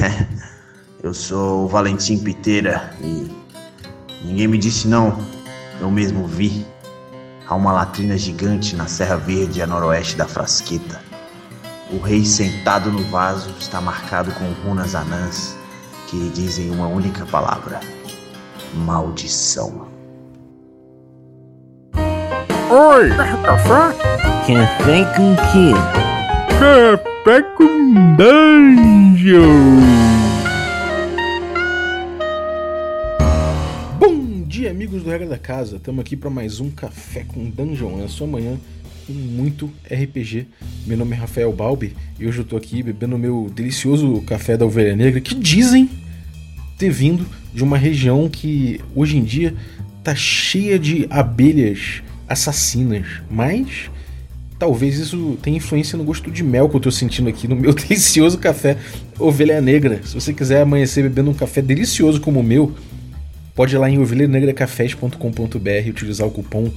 Eu sou o Valentim Piteira e ninguém me disse não, eu mesmo vi. Há uma latrina gigante na Serra Verde a noroeste da Frasqueta. O rei sentado no vaso está marcado com runas anãs que dizem uma única palavra: maldição. Oi! Café? Café com quê? Café com dungeon! Bom dia, amigos do Regra da Casa. Estamos aqui para mais um Café com Dungeon. É sua manhã com muito RPG. Meu nome é Rafael Balbi e hoje eu tô aqui bebendo meu delicioso café da Ovelha Negra que dizem ter vindo de uma região que hoje em dia tá cheia de abelhas assassinas, mas talvez isso tenha influência no gosto de mel que eu tô sentindo aqui no meu delicioso café Ovelha Negra. Se você quiser amanhecer bebendo um café delicioso como o meu, pode ir lá em ovelhanegracafés.com.br e utilizar o cupom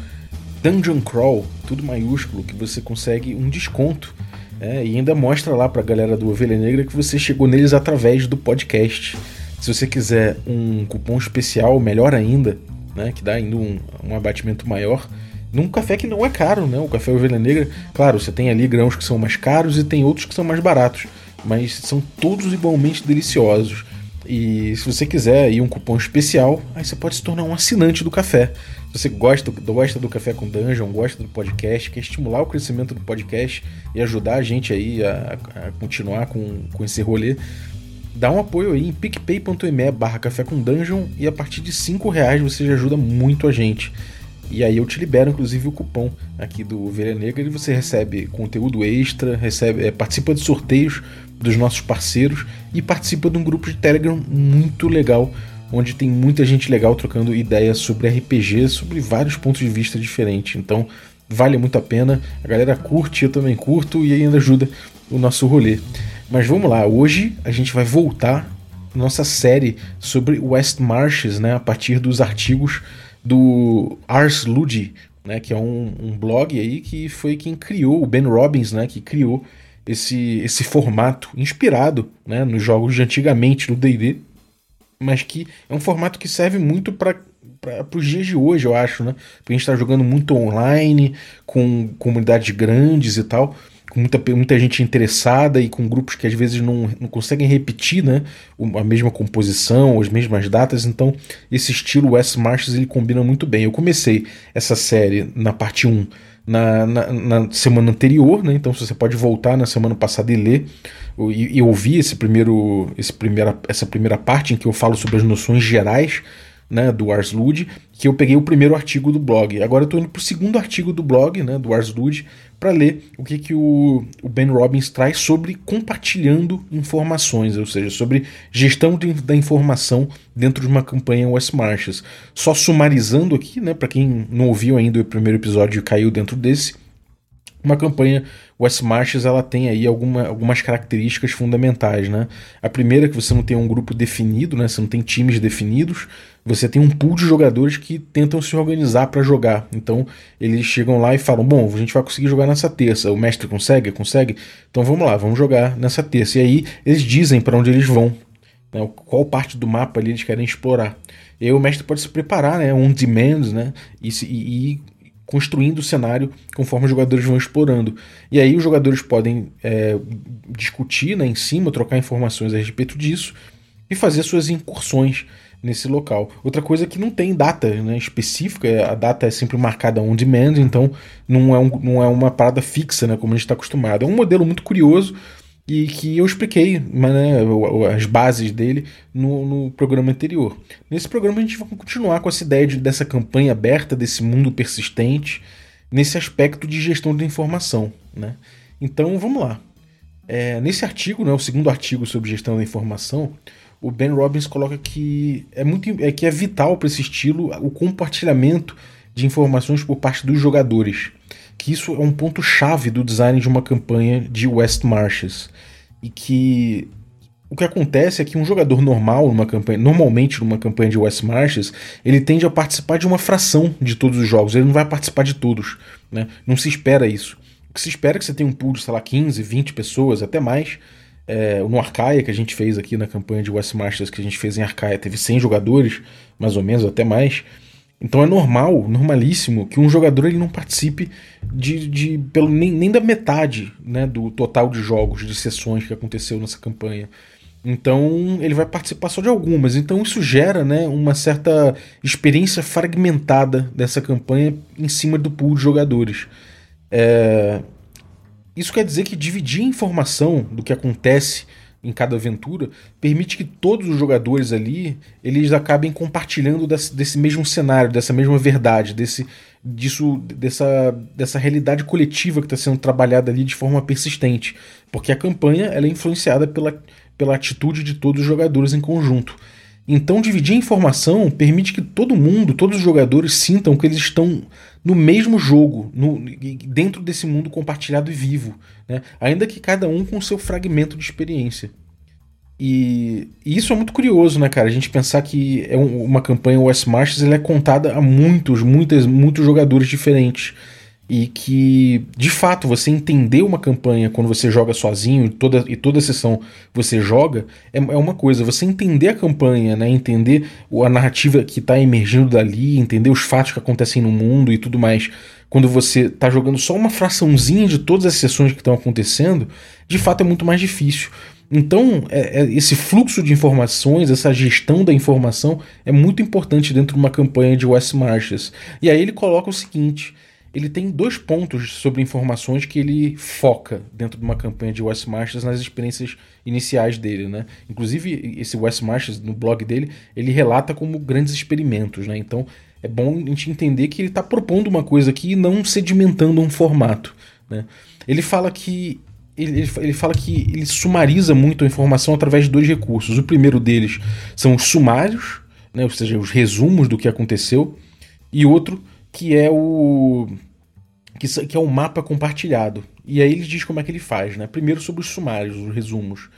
Dungeon Crawl, tudo maiúsculo, que você consegue um desconto. É, e ainda mostra lá pra galera do Ovelha Negra que você chegou neles através do podcast. Se você quiser um cupom especial, melhor ainda, né, que dá ainda um, um abatimento maior, num café que não é caro, né? O café Ovelha Negra, claro, você tem ali grãos que são mais caros e tem outros que são mais baratos, mas são todos igualmente deliciosos. E se você quiser aí um cupom especial, aí você pode se tornar um assinante do café. Se você gosta, gosta do Café com Dungeon, gosta do podcast, quer estimular o crescimento do podcast e ajudar a gente aí a, a continuar com, com esse rolê, dá um apoio aí em picpay.me barra café com dungeon e a partir de 5 reais você já ajuda muito a gente. E aí eu te libero, inclusive, o cupom aqui do Ovelha Negra e você recebe conteúdo extra, recebe, é, participa de sorteios dos nossos parceiros e participa de um grupo de Telegram muito legal, onde tem muita gente legal trocando ideias sobre RPG, sobre vários pontos de vista diferentes. Então vale muito a pena, a galera curte, eu também curto e ainda ajuda o nosso rolê. Mas vamos lá, hoje a gente vai voltar nossa série sobre West Marches, né, a partir dos artigos do Ars Ludi, né, que é um, um, blog aí que foi quem criou, o Ben Robbins, né, que criou esse, esse formato inspirado né, nos jogos de antigamente no D&D, mas que é um formato que serve muito para para os dias de hoje, eu acho, né? Porque a gente está jogando muito online, com comunidades grandes e tal com muita, muita gente interessada e com grupos que às vezes não, não conseguem repetir né, a mesma composição, as mesmas datas, então esse estilo West Marches ele combina muito bem. Eu comecei essa série na parte 1 na, na, na semana anterior, né, então você pode voltar na semana passada e ler e, e ouvir esse primeiro, esse primeira, essa primeira parte em que eu falo sobre as noções gerais né, do Ars Lud, que eu peguei o primeiro artigo do blog. Agora eu estou indo para o segundo artigo do blg, né, do Ars Lud, para ler o que, que o, o, Ben Robbins traz sobre compartilhando informações, ou seja, sobre gestão de, da informação dentro de uma campanha West Marches. Só sumarizando aqui, né, para quem não ouviu ainda o primeiro episódio e caiu dentro desse, uma campanha West Marches ela tem aí alguma, algumas características fundamentais, né? A primeira é que você não tem um grupo definido, né? Você não tem times definidos, você tem um pool de jogadores que tentam se organizar para jogar. Então eles chegam lá e falam: Bom, a gente vai conseguir jogar nessa terça. O mestre consegue? Consegue? Então vamos lá, vamos jogar nessa terça. E aí eles dizem para onde eles vão, né? qual parte do mapa ali eles querem explorar. E aí o mestre pode se preparar, né? On demand, né? E, e construindo o cenário conforme os jogadores vão explorando. E aí os jogadores podem é, discutir né, em cima, trocar informações a respeito disso e fazer suas incursões nesse local. Outra coisa é que não tem data né, específica, a data é sempre marcada on demand, então não é, um, não é uma parada fixa, né, como a gente está acostumado. É um modelo muito curioso e que eu expliquei né, as bases dele no, no, programa anterior. Nesse programa a gente vai continuar com essa ideia de, dessa campanha aberta, desse mundo persistente, nesse aspecto de gestão de informação. Né? Então vamos lá. É, nesse artigo, né, o segundo artigo sobre gestão da informação, o Ben Robbins coloca que é muito é que é vital para esse estilo o compartilhamento de informações por parte dos jogadores. Que isso é um ponto chave do design de uma campanha de West Marches e que o que acontece é que um jogador normal numa campanha, normalmente numa campanha de West Marches, ele tende a participar de uma fração de todos os jogos, ele não vai participar de todos, né? Não se espera isso. O que se espera é que você tenha um pool de, sei lá, 15, 20 pessoas, até mais, É, no Arcaia, que a gente fez aqui na campanha de West Masters, que a gente fez em Arcaia, teve 100 jogadores, mais ou menos, até mais. Então é normal, normalíssimo, que um jogador ele não participe de, de pelo, nem, nem da metade né, do total de jogos, de sessões que aconteceu nessa campanha. Então ele vai participar só de algumas. Então isso gera né, uma certa experiência fragmentada dessa campanha em cima do pool de jogadores. É... Isso quer dizer que dividir a informação do que acontece em cada aventura permite que todos os jogadores ali eles acabem compartilhando desse, desse mesmo cenário, dessa mesma verdade, desse, disso, dessa, dessa realidade coletiva que está sendo trabalhada ali de forma persistente, porque a campanha ela é influenciada pela, pela atitude de todos os jogadores em conjunto. Então, dividir a informação permite que todo mundo, todos os jogadores sintam que eles estão no mesmo jogo, no, dentro desse mundo compartilhado e vivo, né? ainda que cada um com seu fragmento de experiência. E, e, isso é muito curioso, né, cara? A gente pensar que é um, uma campanha West Marches é contada a muitos, muitas, muitos jogadores diferentes e que, de fato, você entender uma campanha quando você joga sozinho toda, e toda sessão você joga, é, é uma coisa. Você entender a campanha, né, entender a narrativa que está emergindo dali, entender os fatos que acontecem no mundo e tudo mais, quando você está jogando só uma fraçãozinha de todas as sessões que estão acontecendo, de fato é muito mais difícil. Então, é, é, esse fluxo de informações, essa gestão da informação é muito importante dentro de uma campanha de West Marches. E aí ele coloca o seguinte: ele tem dois pontos sobre informações que ele foca dentro de uma campanha de West Marches nas experiências iniciais dele, né? Inclusive, esse West Marches, no blog dele, ele relata como grandes experimentos, né? Então, é bom a gente entender que ele está propondo uma coisa aqui e não sedimentando um formato, né? Ele fala que ele, ele fala que ele sumariza muito a informação através de dois recursos. O primeiro deles são os sumários, né? ou seja, os resumos do que aconteceu, e outro que é o que, que é o mapa compartilhado. E aí ele diz como é que ele faz, né? Primeiro sobre os sumários, os resumos.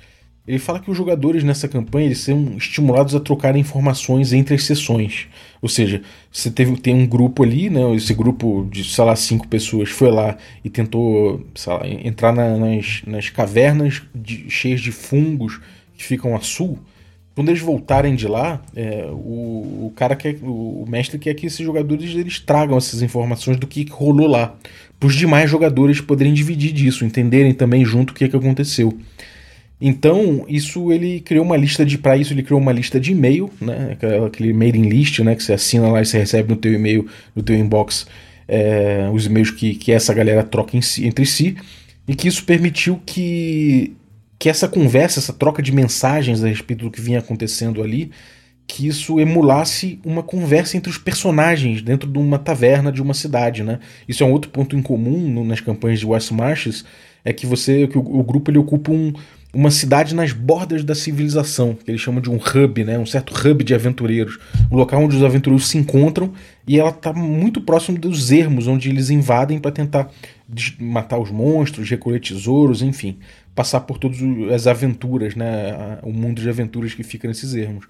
Ele fala que os jogadores nessa campanha eles são estimulados a trocar informações entre as sessões. Ou seja, você teve, tem um grupo ali, né? Esse grupo de, sei lá, cinco pessoas foi lá e tentou lá, entrar na, nas, nas cavernas de, cheias de fungos que ficam a sul. Quando eles voltarem de lá, é, o, o, cara quer, o mestre quer que esses jogadores eles tragam essas informações do que rolou lá, para os demais jogadores poderem dividir disso, entenderem também junto o que, que aconteceu. Então, isso ele criou uma lista de. Para isso, ele criou uma lista de e-mail, né? Aquele mailing list, né? Que você assina lá e você recebe no teu e-mail, no teu inbox, é, os e-mails que, que essa galera troca si, entre si. E que isso permitiu que que essa conversa, essa troca de mensagens a respeito do que vinha acontecendo ali, que isso emulasse uma conversa entre os personagens dentro de uma taverna de uma cidade, né? Isso é um outro ponto em comum nas campanhas de West Marches, é que você, que o, o grupo ele ocupa um, uma cidade nas bordas da civilização, que eles chamam de um hub, né? Um certo hub de aventureiros, um local onde os aventureiros se encontram e ela está muito próximo dos ermos onde eles invadem para tentar matar os monstros, recolher tesouros, enfim passar por todas as aventuras, né? O mundo de aventuras que fica nesses ermos.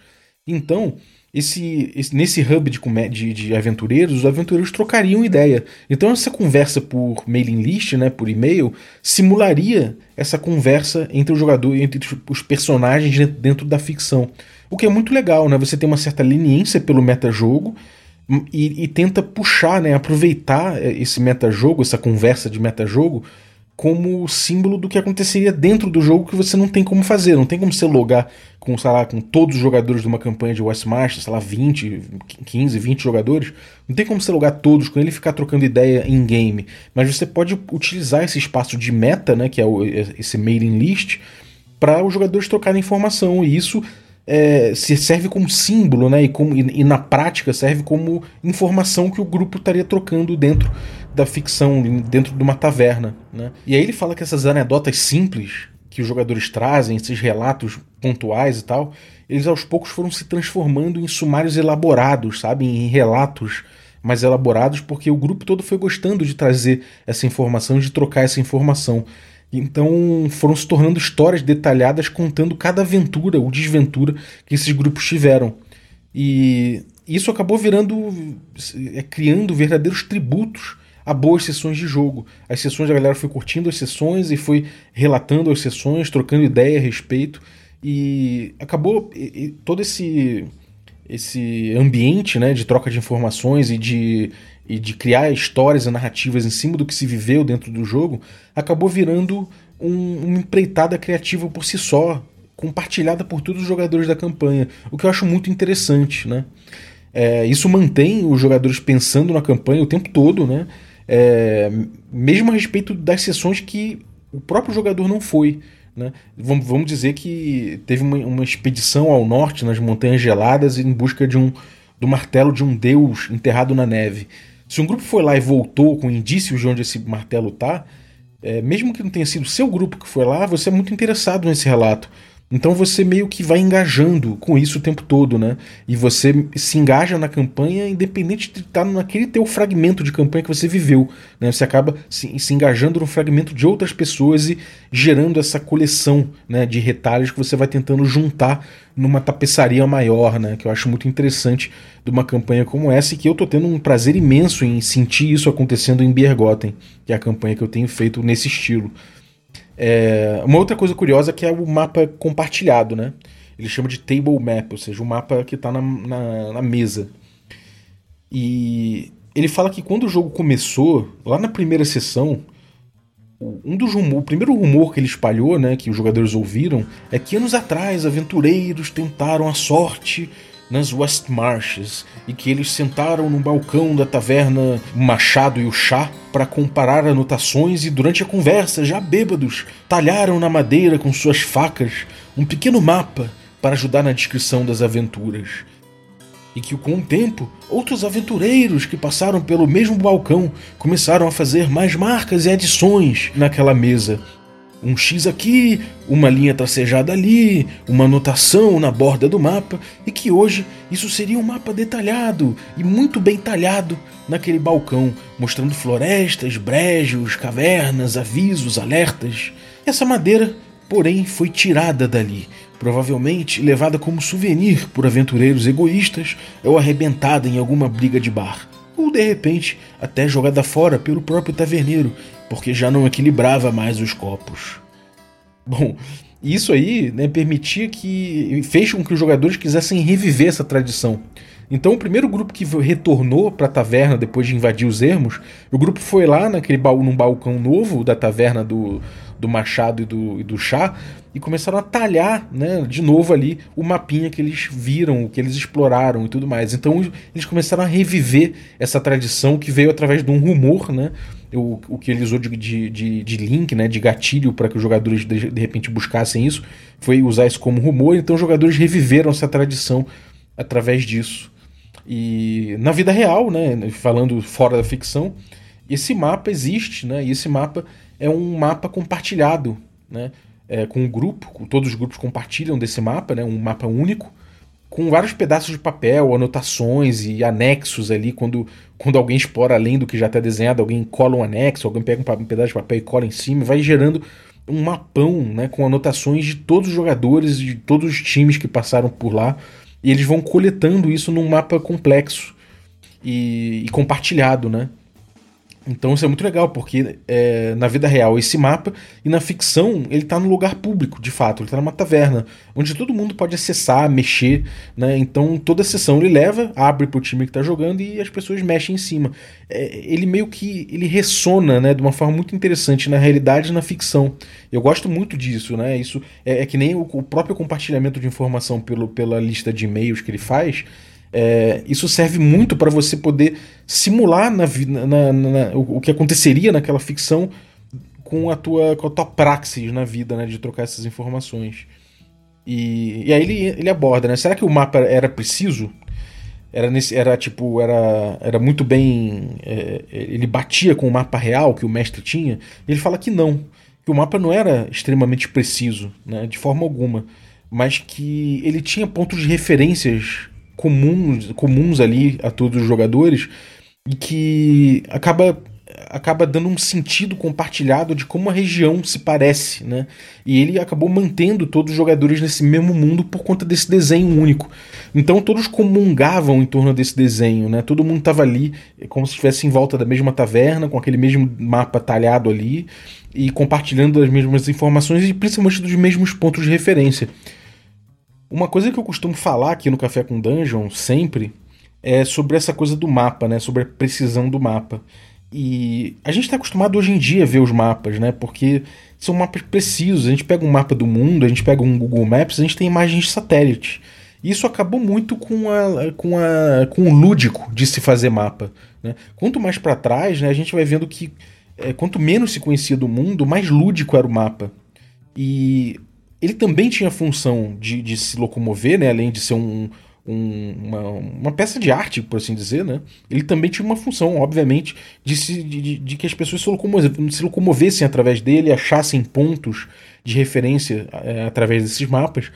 Então, esse, esse, nesse hub de, de, de, aventureiros, os aventureiros trocariam ideia. Então, essa conversa por mailing list, né, por e-mail, simularia essa conversa entre o jogador, entre os personagens dentro da ficção. O que é muito legal, né? Você tem uma certa leniência pelo metajogo e, e tenta puxar, né, aproveitar esse metajogo, essa conversa de metajogo, como símbolo do que aconteceria dentro do jogo que você não tem como fazer. Não tem como você logar com, sei lá, com todos os jogadores de uma campanha de West March, sei lá, 20, 15, 20 jogadores. Não tem como você logar todos com ele e ficar trocando ideia em game. Mas você pode utilizar esse espaço de meta, né, que é o, esse mailing list, para os jogadores trocarem informação. E isso é, se serve como símbolo, né? E, como, e, e, na prática serve como informação que o grupo estaria trocando dentro da ficção, dentro de uma taverna. Né? E aí ele fala que essas anedotas simples que os jogadores trazem, esses relatos pontuais e tal, eles aos poucos foram se transformando em sumários elaborados, sabe? Em relatos mais elaborados, porque o grupo todo foi gostando de trazer essa informação, de trocar essa informação. Então foram se tornando histórias detalhadas contando cada aventura ou desventura que esses grupos tiveram. E isso acabou virando, é, criando verdadeiros tributos a boas sessões de jogo. As sessões a galera foi curtindo as sessões e foi relatando as sessões, trocando ideia a respeito e acabou e, e todo esse esse ambiente né, de troca de informações e de, e de criar histórias e narrativas em cima do que se viveu dentro do jogo, acabou virando um, uma empreitada criativa por si só, compartilhada por todos os jogadores da campanha, o que eu acho muito interessante. Né? É, isso mantém os jogadores pensando na campanha o tempo todo, né? É, mesmo a respeito das sessões que o próprio jogador não foi. Né? Vamos, vamos dizer que teve uma, uma, expedição ao norte, nas Montanhas Geladas, em busca de um, do martelo de um deus enterrado na neve. Se um grupo foi lá e voltou com indícios de onde esse martelo está, é, mesmo que não tenha sido seu grupo que foi lá, você é muito interessado nesse relato. Então você meio que vai engajando com isso o tempo todo, né? E você se engaja na campanha independente de estar naquele teu fragmento de campanha que você viveu, né? Você acaba se, se engajando no fragmento de outras pessoas e gerando essa coleção né, de retalhos que você vai tentando juntar numa tapeçaria maior, né? Que eu acho muito interessante de uma campanha como essa e que eu tô tendo um prazer imenso em sentir isso acontecendo em Biergotten, que é a campanha que eu tenho feito nesse estilo. É, uma outra coisa curiosa que é o mapa compartilhado, né? Ele chama de table map, ou seja, o mapa que está na, na, na, mesa. E ele fala que quando o jogo começou, lá na primeira sessão, um dos o primeiro rumor que ele espalhou, né, que os jogadores ouviram, é que anos atrás aventureiros tentaram a sorte nas West Marches e que eles sentaram no balcão da taverna Machado e o Chá para comparar anotações e durante a conversa, já bêbados, talharam na madeira com suas facas um pequeno mapa para ajudar na descrição das aventuras. E que com o tempo, outros aventureiros que passaram pelo mesmo balcão começaram a fazer mais marcas e adições naquela mesa, um X aqui, uma linha tracejada ali, uma anotação na borda do mapa, e que hoje isso seria um mapa detalhado e muito bem talhado naquele balcão, mostrando florestas, brejos, cavernas, avisos, alertas. Essa madeira, porém, foi tirada dali, provavelmente levada como souvenir por aventureiros egoístas ou arrebentada em alguma briga de bar ou de repente até jogada fora pelo próprio taverneiro, porque já não equilibrava mais os copos. Bom, isso aí né, permitia que. fez com que os jogadores quisessem reviver essa tradição. Então, o primeiro grupo que retornou para a taverna depois de invadir os ermos, o grupo foi lá naquele baú, num balcão novo da taverna do, do Machado e do, e do Chá e começaram a talhar né, de novo ali o mapinha que eles viram, que eles exploraram e tudo mais. Então eles começaram a reviver essa tradição que veio através de um rumor, né? O, o que ele usou de, de, de link, né, de gatilho para que os jogadores de, de repente buscassem isso, foi usar isso como rumor. Então os jogadores reviveram essa tradição através disso. E na vida real, né, falando fora da ficção, esse mapa existe, né? E esse mapa é um mapa compartilhado, né? É, com um grupo, com, todos os grupos compartilham desse mapa, né? Um mapa único, com vários pedaços de papel, anotações e anexos ali. Quando, quando alguém explora além do que já está desenhado, alguém cola um anexo, alguém pega um, pedaço de papel e cola em cima, vai gerando um mapão, né? Com anotações de todos os jogadores, de todos os times que passaram por lá. E eles vão coletando isso num mapa complexo e, e compartilhado, né? Então isso é muito legal, porque é, na vida real esse mapa, e na ficção ele está no lugar público, de fato, ele está numa taverna, onde todo mundo pode acessar, mexer, né? Então toda sessão ele leva, abre para o time que está jogando e as pessoas mexem em cima. É, ele meio que ele ressona, né, de uma forma muito interessante na realidade e na ficção. Eu gosto muito disso, né? Isso é, é que nem o, o próprio compartilhamento de informação pelo, pela lista de e-mails que ele faz é, isso serve muito para você poder simular na, na, na, o, que aconteceria naquela ficção com a tua, com a tua praxis na vida, né, de trocar essas informações. E, e aí ele, ele aborda, né? Será que o mapa era preciso? Era, nesse, era tipo, era, era muito bem. É, ele batia com o mapa real que o mestre tinha. ele fala que não, que o mapa não era extremamente preciso, né, de forma alguma, mas que ele tinha pontos de referências comuns, comuns ali a todos os jogadores e que acaba acaba dando um sentido compartilhado de como a região se parece, né? E ele acabou mantendo todos os jogadores nesse mesmo mundo por conta desse desenho único. Então todos comungavam em torno desse desenho, né? Todo mundo estava ali como se estivesse em volta da mesma taverna, com aquele mesmo mapa talhado ali e compartilhando as mesmas informações e principalmente dos mesmos pontos de referência. Uma coisa que eu costumo falar aqui no Café com Dungeon sempre é sobre essa coisa do mapa, né? Sobre a precisão do mapa. E a gente está acostumado hoje em dia a ver os mapas, né? Porque são mapas precisos. A gente pega um mapa do mundo, a gente pega um Google Maps, a gente tem imagens de satélite. Isso acabou muito com, a, com, a, com o lúdico de se fazer mapa. Né? Quanto mais para trás, né, a gente vai vendo que é, quanto menos se conhecia do mundo, mais lúdico era o mapa. E ele também tinha a função de, de se locomover, né, além de ser um, um, uma, uma, peça de arte, por assim dizer, né? Ele também tinha uma função, obviamente, de, se, de, de que as pessoas se, locomovessem, se locomovessem através dele, achassem pontos de referência é, através desses mapas.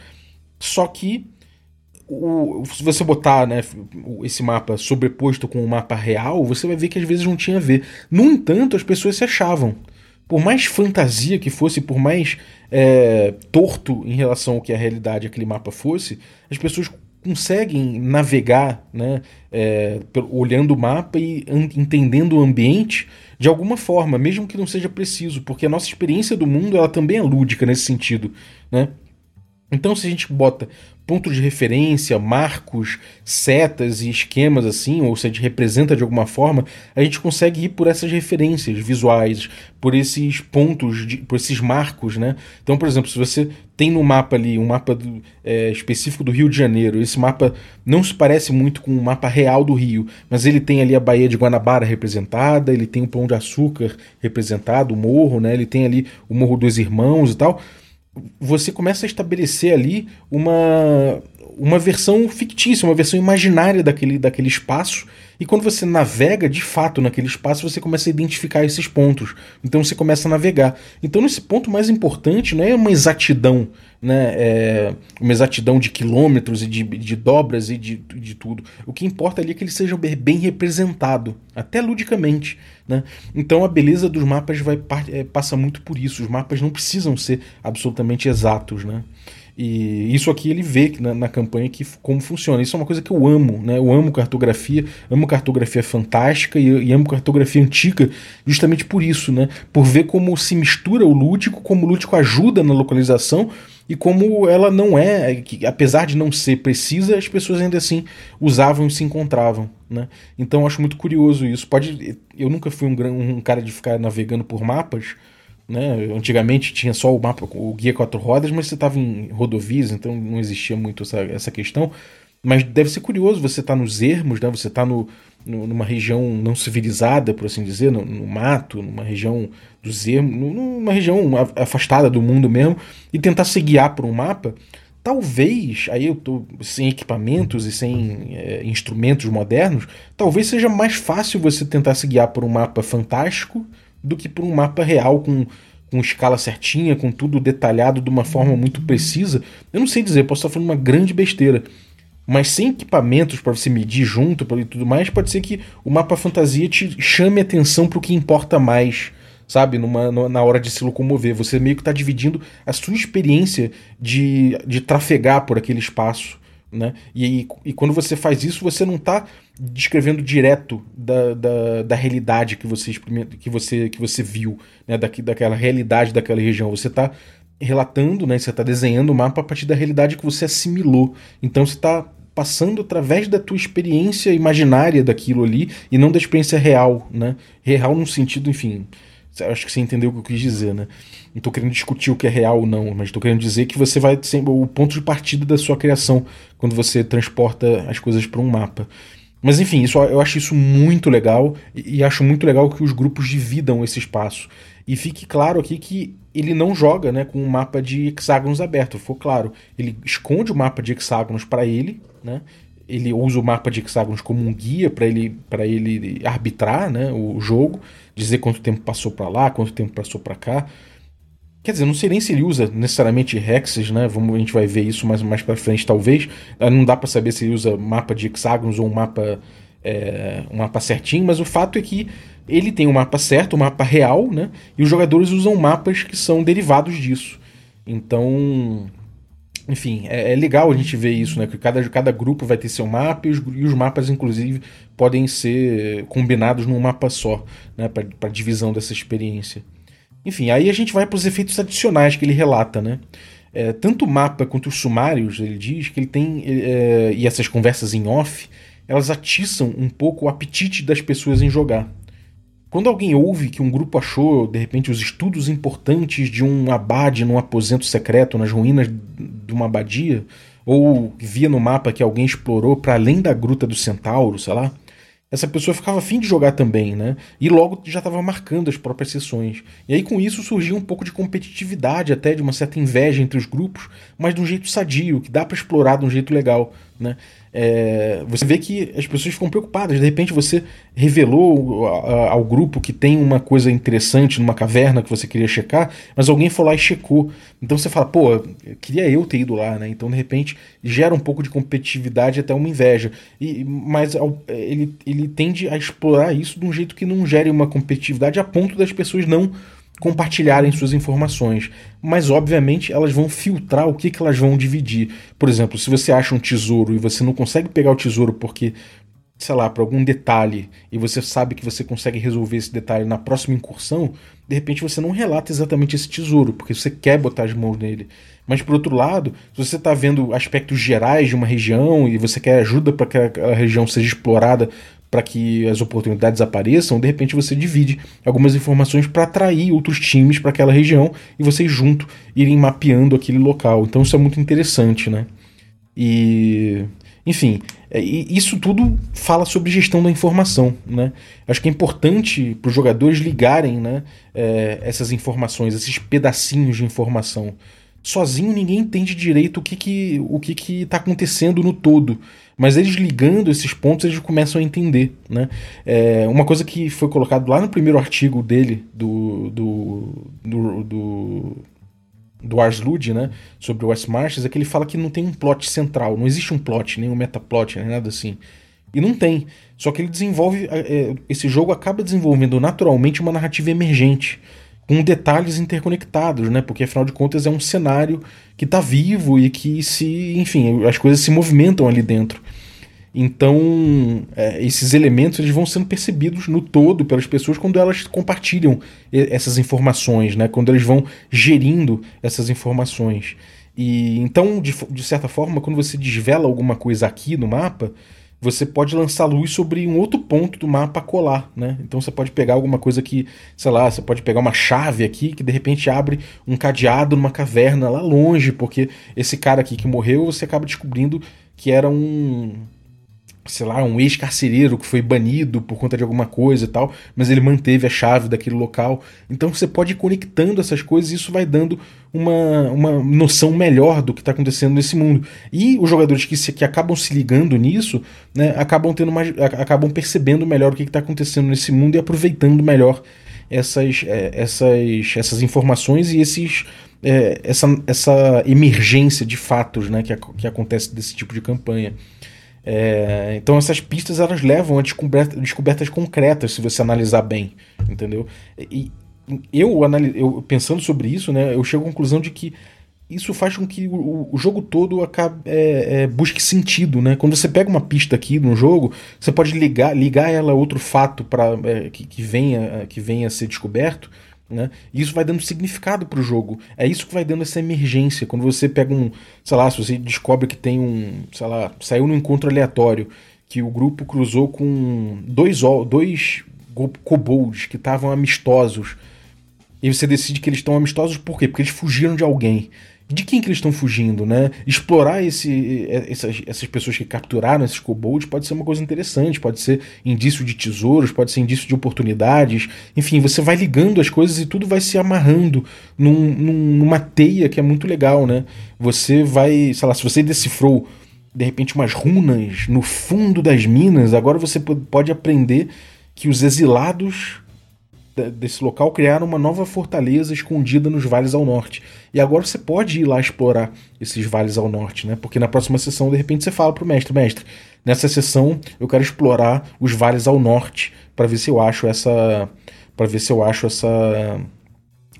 Só que o, se você botar né, esse mapa sobreposto com o mapa real, você vai ver que às vezes não tinha a ver. No entanto, as pessoas se achavam. Por mais fantasia que fosse, por mais é, torto em relação ao que a realidade aquele mapa fosse, as pessoas conseguem navegar, né, é, olhando o mapa e entendendo o ambiente de alguma forma, mesmo que não seja preciso, porque a nossa experiência do mundo ela também é lúdica nesse sentido, né? Então, se a gente bota pontos de referência, marcos, setas e esquemas assim, ou se a gente representa de alguma forma, a gente consegue ir por essas referências visuais, por esses pontos, de, por esses marcos, né? Então, por exemplo, se você tem no mapa ali um mapa do, é, específico do Rio de Janeiro, esse mapa não se parece muito com o mapa real do Rio, mas ele tem ali a Baía de Guanabara representada, ele tem o Pão de Açúcar representado, o morro, né? Ele tem ali o Morro dos Irmãos e tal você começa a estabelecer ali uma, uma versão fictícia, uma versão imaginária daquele, daquele espaço. E quando você navega de fato naquele espaço, você começa a identificar esses pontos. Então você começa a navegar. Então, nesse ponto mais importante, não é uma exatidão, né? É uma exatidão de quilômetros e de, de dobras e de, de tudo. O que importa ali é que ele seja bem representado, até ludicamente. Né? Então a beleza dos mapas vai, é, passa muito por isso. Os mapas não precisam ser absolutamente exatos. Né? E isso aqui ele vê na, na, campanha que como funciona. Isso é uma coisa que eu amo, né? Eu amo cartografia, amo cartografia fantástica e, e, amo cartografia antiga justamente por isso, né? Por ver como se mistura o lúdico, como o lúdico ajuda na localização e como ela não é, que, apesar de não ser precisa, as pessoas ainda assim usavam e se encontravam, né? Então eu acho muito curioso isso. Pode, eu nunca fui um, um cara de ficar navegando por mapas, né? Antigamente tinha só o mapa, o guia quatro rodas, mas você estava em rodovias, então não existia muito essa, essa questão. Mas deve ser curioso você estar tá nos ermos, né? Você está no, no, numa região não civilizada, por assim dizer, no, no mato, numa região dos ermos, numa região afastada do mundo mesmo, e tentar se guiar por um mapa. Talvez, aí eu tô sem equipamentos e sem é, instrumentos modernos, talvez seja mais fácil você tentar se guiar por um mapa fantástico do que por um mapa real com com escala certinha, com tudo detalhado de uma forma muito precisa. Eu não sei dizer, posso estar falando uma grande besteira mas sem equipamentos para você medir junto e tudo mais, pode ser que o mapa fantasia te chame atenção para o que importa mais, sabe? Numa, na hora de se locomover. Você meio que está dividindo a sua experiência de, de trafegar por aquele espaço. Né? E, e quando você faz isso, você não está descrevendo direto da, da, da, realidade que você, que você, que você viu, né? da, daquela realidade daquela região. Você está relatando, né? você está desenhando o mapa a partir da realidade que você assimilou. Então você está passando através da tua experiência imaginária daquilo ali e não da experiência real, né? Real num sentido, enfim, acho que você entendeu o que eu quis dizer, né? Não tô querendo discutir o que é real ou não, mas tô querendo dizer que você vai sempre o ponto de partida da sua criação quando você transporta as coisas para um mapa. Mas enfim, isso, eu acho isso muito legal e, acho muito legal que os grupos dividam esse espaço. E fique claro aqui que ele não joga né, com um mapa de hexágonos aberto, ficou claro. Ele esconde o mapa de hexágonos para ele, né? ele usa o mapa de hexágonos como um guia para ele, ele arbitrar né, o jogo, dizer quanto tempo passou para lá, quanto tempo passou para cá. Quer dizer, não sei nem se ele usa necessariamente hexes, né? Vamos, a gente vai ver isso mais, mais para frente, talvez. Ah, não dá para saber se ele usa mapa de hexágonos ou um mapa, é, um mapa certinho, mas o fato é que ele tem o um mapa certo, o um mapa real, né? E os jogadores usam mapas que são derivados disso. Então, enfim, é, é, legal a gente ver isso, né? Que cada, cada grupo vai ter seu mapa e os, e os mapas, inclusive, podem ser combinados num mapa só, né? Para divisão dessa experiência. Enfim, aí a gente vai para os efeitos adicionais que ele relata, né? É, tanto o mapa quanto os sumários, ele diz que ele tem. É, e essas conversas em off, elas atiçam um pouco o apetite das pessoas em jogar. Quando alguém ouve que um grupo achou, de repente, os estudos importantes de um abade num aposento secreto nas ruínas de uma abadia, ou via no mapa que alguém explorou para além da gruta do centauro, sei lá, essa pessoa ficava afim de jogar também, né? E logo já estava marcando as próprias sessões. E aí com isso surgia um pouco de competitividade, até de uma certa inveja entre os grupos, mas de um jeito sadio, que dá para explorar de um jeito legal, né? É, você vê que as pessoas ficam preocupadas. De repente você revelou ao grupo que tem uma coisa interessante numa caverna que você queria checar, mas alguém foi lá e checou. Então você fala, pô, queria eu ter ido lá, né? Então de repente gera um pouco de competitividade até uma inveja. E, mas ele, ele tende a explorar isso de um jeito que não gere uma competitividade a ponto das pessoas não compartilharem suas informações, mas obviamente elas vão filtrar o que, que elas vão dividir. Por exemplo, se você acha um tesouro e você não consegue pegar o tesouro porque, sei lá, por algum detalhe, e você sabe que você consegue resolver esse detalhe na próxima incursão, de repente você não relata exatamente esse tesouro, porque você quer botar as mãos nele. Mas por outro lado, se você está vendo aspectos gerais de uma região e você quer ajuda para que a região seja explorada para que as oportunidades apareçam, de repente você divide algumas informações para atrair outros times para aquela região e vocês junto irem mapeando aquele local. Então isso é muito interessante, né? E enfim, é, isso tudo fala sobre gestão da informação, né? Acho que é importante para os jogadores ligarem, né, é, essas informações, esses pedacinhos de informação. Sozinho ninguém entende direito o que que o que que está acontecendo no todo. Mas eles ligando esses pontos, eles começam a entender. Né? É, uma coisa que foi colocado lá no primeiro artigo dele, do, do, do, do, do Ars Lud, né? sobre o West Marches, é que ele fala que não tem um plot central, não existe um plot, nem um metaplot, nem nada assim. E não tem. Só que ele desenvolve. É, esse jogo acaba desenvolvendo naturalmente uma narrativa emergente com detalhes interconectados, né? Porque afinal de contas é um cenário que está vivo e que se, enfim, as coisas se movimentam ali dentro. Então, é, esses elementos eles vão sendo percebidos no todo pelas pessoas quando elas compartilham essas informações, né? Quando eles vão gerindo essas informações. E então, de, de certa forma, quando você desvela alguma coisa aqui no mapa, você pode lançar luz sobre um outro ponto do mapa colar, né? Então você pode pegar alguma coisa que, sei lá, você pode pegar uma chave aqui que de repente abre um cadeado numa caverna lá longe, porque esse cara aqui que morreu, você acaba descobrindo que era um sei lá, um ex-carcereiro que foi banido por conta de alguma coisa e tal, mas ele manteve a chave daquele local. Então você pode ir conectando essas coisas e isso vai dando uma, uma noção melhor do que está acontecendo nesse mundo. E os jogadores que, se, que acabam se ligando nisso, né, acabam tendo mais, acabam percebendo melhor o que está acontecendo nesse mundo e aproveitando melhor essas, é, essas, essas informações e esses é, essa, essa emergência de fatos né, que, que acontece desse tipo de campanha. É, então essas pistas elas levam a descoberta, descobertas concretas se você analisar bem, entendeu? E eu, eu pensando sobre isso, né, eu chego à conclusão de que isso faz com que o, o jogo todo acabe, é, é, busque sentido, né? Quando você pega uma pista aqui no jogo, você pode ligar, ligar ela a outro fato para é, que, que, venha, que venha a ser descoberto né? E isso vai dando significado para o jogo. É isso que vai dando essa emergência. Quando você pega um, sei lá, se você descobre que tem um, sei lá, saiu num encontro aleatório que o grupo cruzou com dois, dois kobolds que estavam amistosos. E você decide que eles estão amistosos por quê? Porque eles fugiram de alguém de quem que eles estão fugindo, né? Explorar esse, essas, essas pessoas que capturaram esses kobolds pode ser uma coisa interessante, pode ser indício de tesouros, pode ser indício de oportunidades. Enfim, você vai ligando as coisas e tudo vai se amarrando num, numa teia que é muito legal, né? Você vai, sei lá, se você decifrou de repente umas runas no fundo das minas, agora você pode aprender que os exilados desse local criaram uma nova fortaleza escondida nos vales ao norte. E agora você pode ir lá explorar esses vales ao norte, né? Porque na próxima sessão, de repente, você fala pro mestre, mestre, nessa sessão eu quero explorar os vales ao norte para ver se eu acho essa para ver se eu acho essa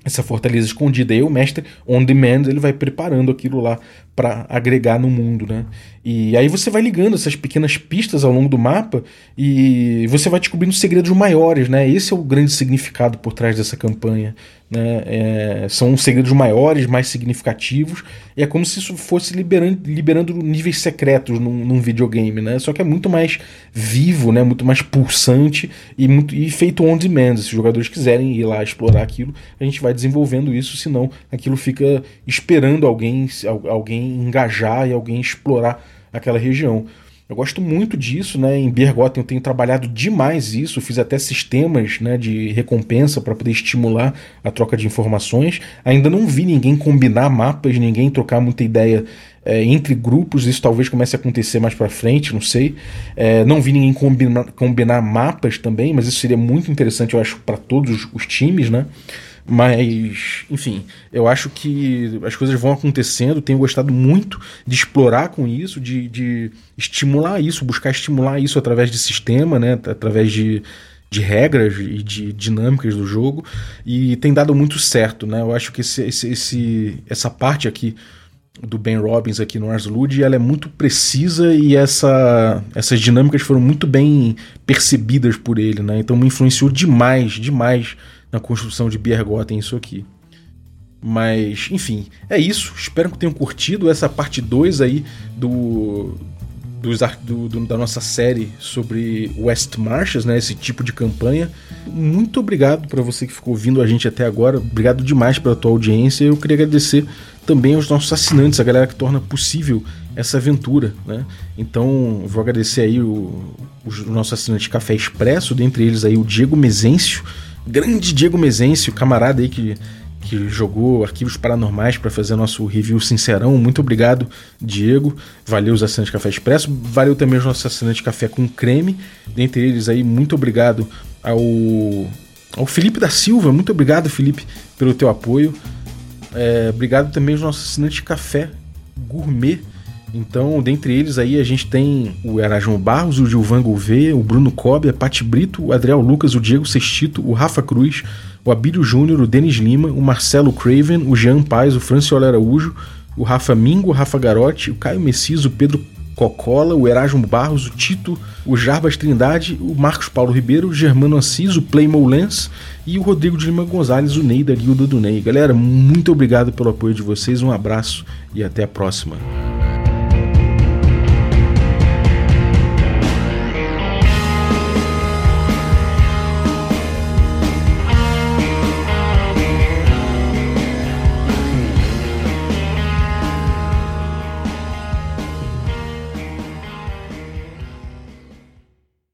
essa fortaleza escondida. E o mestre, on demand, ele vai preparando aquilo lá para agregar no mundo, né? E aí você vai ligando essas pequenas pistas ao longo do mapa e você vai descobrindo segredos maiores, né? Esse é o grande significado por trás dessa campanha. Né? É, são segredos maiores, mais significativos, é como se isso fosse liberando, liberando níveis secretos num, num, videogame, né? Só que é muito mais vivo, né? muito mais pulsante e, muito, e feito on demand. Se os jogadores quiserem ir lá explorar aquilo, a gente vai desenvolvendo isso, senão aquilo fica esperando alguém, alguém engajar e alguém explorar aquela região. Eu gosto muito disso, né? Em Bergotten eu tenho trabalhado demais isso, fiz até sistemas né, de recompensa para poder estimular a troca de informações. Ainda não vi ninguém combinar mapas, ninguém trocar muita ideia é, entre grupos, isso talvez comece a acontecer mais para frente, não sei. É, não vi ninguém combinar, combinar mapas também, mas isso seria muito interessante, eu acho, para todos os times, né? Mas, enfim, eu acho que as coisas vão acontecendo. Tenho gostado muito de explorar com isso, de, de estimular isso, buscar estimular isso através de sistema, né? através de, de regras e de dinâmicas do jogo. E tem dado muito certo. Né? Eu acho que esse, esse, esse essa parte aqui do Ben Robbins aqui no Ars Lud, ela é muito precisa e essa, essas dinâmicas foram muito bem percebidas por ele, né? Então me influenciou demais, demais na construção de Biergotten isso aqui. Mas, enfim, é isso. Espero que tenham curtido essa parte 2 aí do, do, do, da nossa série sobre West Marches, né? Esse tipo de campanha. Muito obrigado para você que ficou ouvindo a gente até agora. Obrigado demais pela tua audiência. Eu queria agradecer também aos nossos assinantes, a galera que torna possível essa aventura, né? Então, vou agradecer aí o, o nosso assinante Café Expresso, dentre eles aí o Diego Mezencio, grande Diego Mezencio, camarada aí que, que jogou Arquivos Paranormais para fazer nosso review sincerão. Muito obrigado, Diego. Valeu os assinantes de Café Expresso. Valeu também os nossos assinantes de Café com Creme. Dentre eles aí, muito obrigado ao, ao Felipe da Silva. Muito obrigado, Felipe, pelo teu apoio. É, obrigado também aos nossos assinantes de Café Gourmet então, dentre eles aí a gente tem o Erasmo Barros, o Gilvan Gouveia, o Bruno Cobb, a Pati Brito, o Adriel Lucas, o Diego Sextito, o Rafa Cruz, o Abílio Júnior, o Denis Lima, o Marcelo Craven, o Jean Paz, o Franciola Araújo, o Rafa Mingo, o Rafa Garotti, o Caio Messias, o Pedro Cocola, o Erasmo Barros, o Tito, o Jarbas Trindade, o Marcos Paulo Ribeiro, o Germano Assis, o Playmo Lens e o Rodrigo de Lima Gonzalez, o Ney da Guilda do Ney. Galera, muito obrigado pelo apoio de vocês, um abraço e até a próxima.